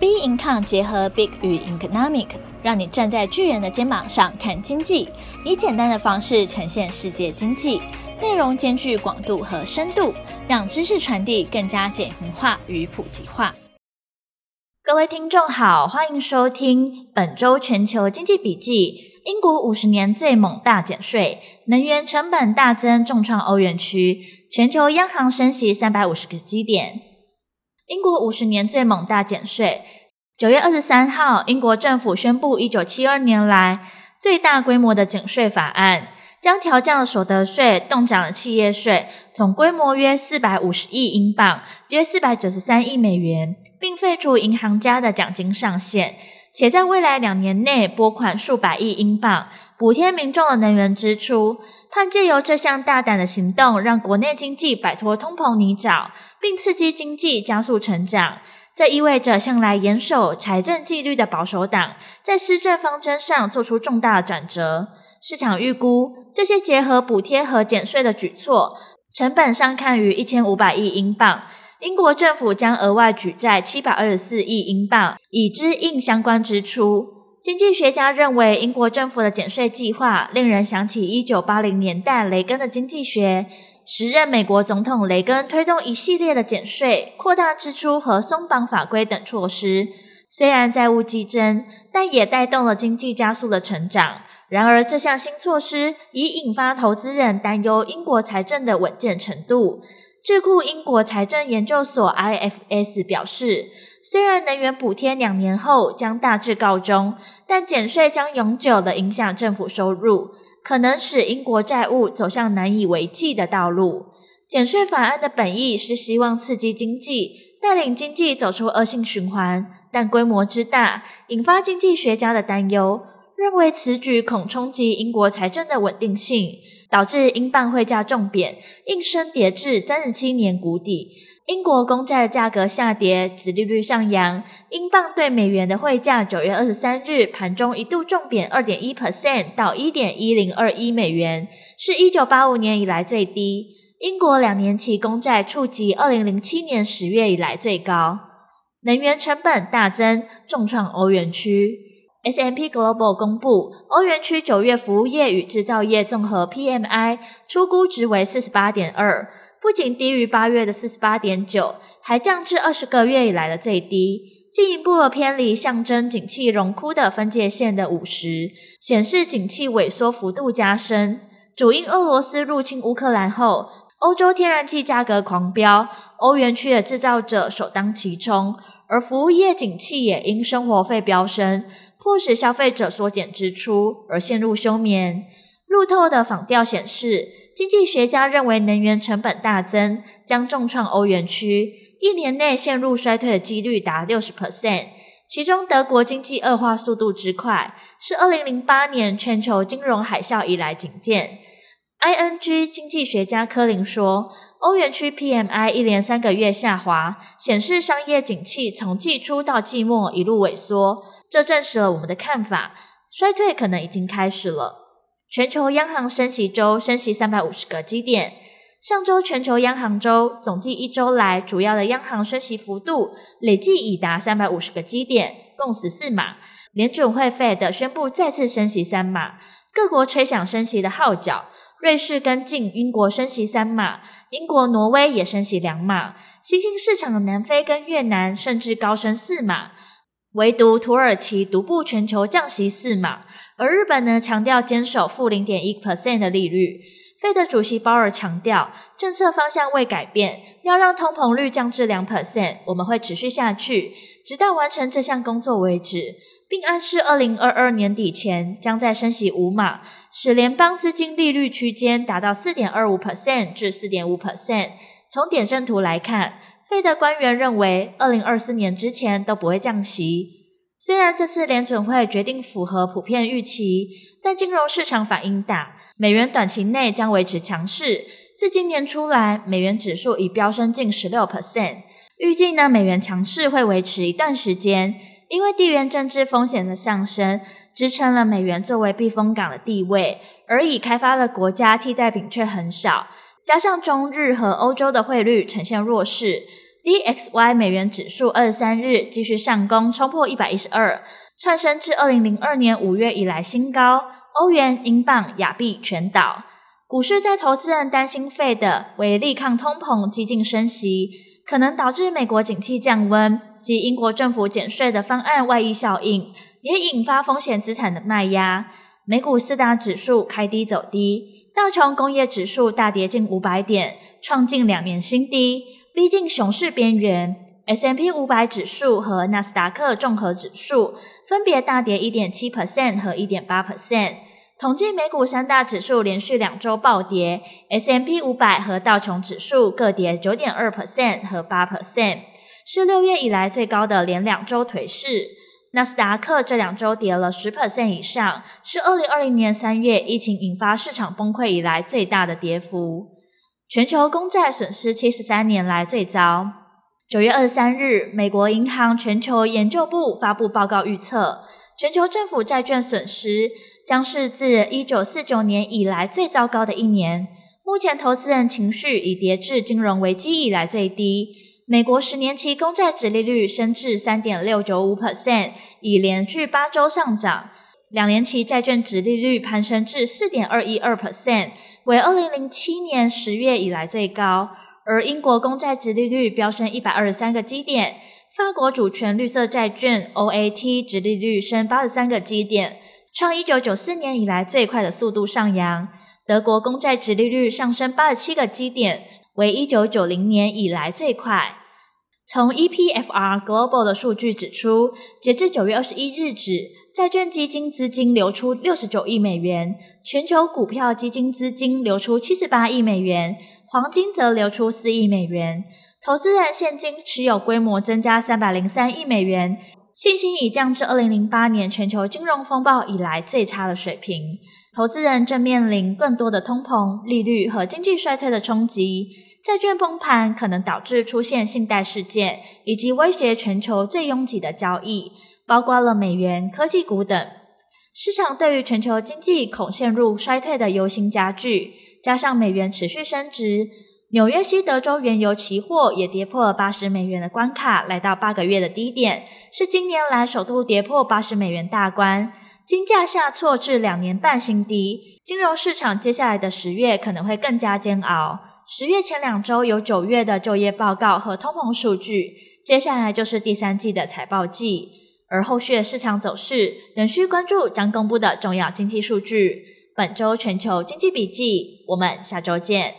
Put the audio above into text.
B income 结合 Big 与 Economic，让你站在巨人的肩膀上看经济，以简单的方式呈现世界经济，内容兼具广度和深度，让知识传递更加简明化与普及化。各位听众好，欢迎收听本周全球经济笔记。英国五十年最猛大减税，能源成本大增，重创欧元区。全球央行升息三百五十个基点。英国五十年最猛大减税。九月二十三号，英国政府宣布一九七二年来最大规模的减税法案，将调降所得税，冻涨了企业税，总规模约四百五十亿英镑，约四百九十三亿美元，并废除银行家的奖金上限。且在未来两年内拨款数百亿英镑，补贴民众的能源支出，盼借由这项大胆的行动，让国内经济摆脱通膨泥沼，并刺激经济加速成长。这意味着向来严守财政纪律的保守党，在施政方针上做出重大转折。市场预估，这些结合补贴和减税的举措，成本上看于一千五百亿英镑。英国政府将额外举债七百二十四亿英镑，以支应相关支出。经济学家认为，英国政府的减税计划令人想起一九八零年代雷根的经济学。时任美国总统雷根推动一系列的减税、扩大支出和松绑法规等措施，虽然债务激增，但也带动了经济加速的成长。然而，这项新措施已引发投资人担忧英国财政的稳健程度。智库英国财政研究所 IFS 表示，虽然能源补贴两年后将大致告终，但减税将永久地影响政府收入，可能使英国债务走向难以为继的道路。减税法案的本意是希望刺激经济，带领经济走出恶性循环，但规模之大，引发经济学家的担忧，认为此举恐冲击英国财政的稳定性。导致英镑汇价重贬，应声跌至三十七年谷底。英国公债的价格下跌，殖利率上扬，英镑对美元的汇价九月二十三日盘中一度重贬二点一 percent 到一点一零二一美元，是一九八五年以来最低。英国两年期公债触及二零零七年十月以来最高。能源成本大增，重创欧元区。S M P Global 公布，欧元区九月服务业与制造业综合 PMI 初估值为四十八点二，不仅低于八月的四十八点九，还降至二十个月以来的最低，进一步偏离象征景气荣枯的分界线的五十，显示景气萎缩幅度加深。主因俄罗斯入侵乌克兰后，欧洲天然气价格狂飙，欧元区的制造者首当其冲，而服务业景气也因生活费飙升。迫使消费者缩减支出而陷入休眠。路透的访调显示，经济学家认为能源成本大增将重创欧元区，一年内陷入衰退的几率达六十 percent。其中，德国经济恶化速度之快，是二零零八年全球金融海啸以来仅见。ING 经济学家科林说，欧元区 PMI 一连三个月下滑，显示商业景气从季初到季末一路萎缩。这证实了我们的看法，衰退可能已经开始了。全球央行升息周升息三百五十个基点，上周全球央行周总计一周来主要的央行升息幅度累计已达三百五十个基点，共十四码。联准会 Fed 宣布再次升息三码，各国吹响升息的号角。瑞士跟进英国升息三码，英国、挪威也升息两码，新兴市场的南非跟越南甚至高升四码。唯独土耳其独步全球降息四码，而日本呢，强调坚守负零点一 percent 的利率。费的主席鲍尔强调，政策方向未改变，要让通膨率降至两 percent，我们会持续下去，直到完成这项工作为止，并暗示二零二二年底前将在升息五码，使联邦资金利率区间达到四点二五 percent 至四点五 percent。从点阵图来看。费的官员认为，二零二四年之前都不会降息。虽然这次联准会决定符合普遍预期，但金融市场反应大，美元短期内将维持强势。自今年初来，美元指数已飙升近十六 percent。预计呢，美元强势会维持一段时间，因为地缘政治风险的上升，支撑了美元作为避风港的地位，而已开发的国家替代品却很少。加上中日和欧洲的汇率呈现弱势。DXY 美元指数二十三日继续上攻，冲破一百一十二，窜升至二零零二年五月以来新高。欧元、英镑、亚币全倒。股市在投资人担心 Fed 为力抗通膨激进升息，可能导致美国景气降温及英国政府减税的方案外溢效应，也引发风险资产的卖压。美股四大指数开低走低，道琼工业指数大跌近五百点，创近两年新低，逼近熊市边缘。，S M P 五百指数和纳斯达克综合指数分别大跌一点七 percent 和一点八 percent。统计美股三大指数连续两周暴跌，S M P 五百和道琼指数各跌九点二 percent 和八 percent，是六月以来最高的连两周颓势。纳斯达克这两周跌了十 percent 以上，是二零二零年三月疫情引发市场崩溃以来最大的跌幅。全球公债损失七十三年来最糟。九月二十三日，美国银行全球研究部发布报告预测，全球政府债券损失。将是自一九四九年以来最糟糕的一年。目前投资人情绪已跌至金融危机以来最低。美国十年期公债殖利率升至三点六九五 percent，已连续八周上涨。两年期债券殖利率攀升至四点二一二 percent，为二零零七年十月以来最高。而英国公债殖利率飙升一百二十三个基点，法国主权绿色债券 OAT 殖利率升八十三个基点。创一九九四年以来最快的速度上扬，德国公债殖利率上升八十七个基点，为一九九零年以来最快。从 EPFR Global 的数据指出，截至九月二十一日止，债券基金资金流出六十九亿美元，全球股票基金资金流出七十八亿美元，黄金则流出四亿美元，投资人现金持有规模增加三百零三亿美元。信心已降至二零零八年全球金融风暴以来最差的水平，投资人正面临更多的通膨、利率和经济衰退的冲击，债券崩盘可能导致出现信贷事件，以及威胁全球最拥挤的交易，包括了美元、科技股等。市场对于全球经济恐陷入衰退的忧心加剧，加上美元持续升值。纽约西德州原油期货也跌破了八十美元的关卡，来到八个月的低点，是今年来首度跌破八十美元大关。金价下挫至两年半新低。金融市场接下来的十月可能会更加煎熬。十月前两周有九月的就业报告和通膨数据，接下来就是第三季的财报季，而后续的市场走势仍需关注将公布的重要经济数据。本周全球经济笔记，我们下周见。